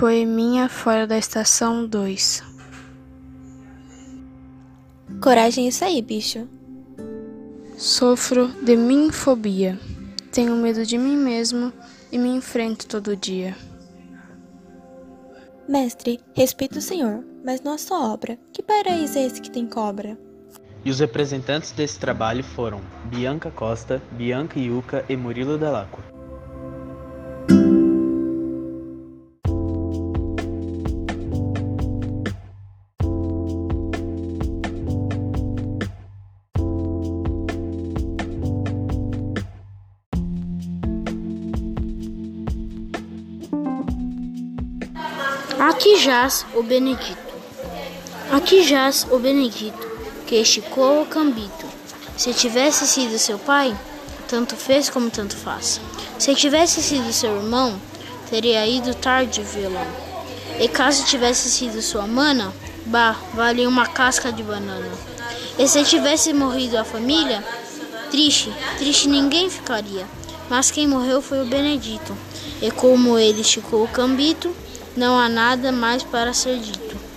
Poeminha fora da estação 2 Coragem isso aí, bicho. Sofro de minfobia. Tenho medo de mim mesmo e me enfrento todo dia. Mestre, respeito o senhor, mas nossa obra, que paraíso é esse que tem cobra? E os representantes desse trabalho foram Bianca Costa, Bianca Yuca e Murilo Delacqua. Aqui jaz o Benedito. Aqui jaz o Benedito, que esticou o cambito. Se tivesse sido seu pai, tanto fez como tanto faz. Se tivesse sido seu irmão, teria ido tarde violão. E caso tivesse sido sua mana, bah, valia uma casca de banana. E se tivesse morrido a família, triste, triste ninguém ficaria. Mas quem morreu foi o Benedito. E como ele esticou o cambito, não há nada mais para ser dito.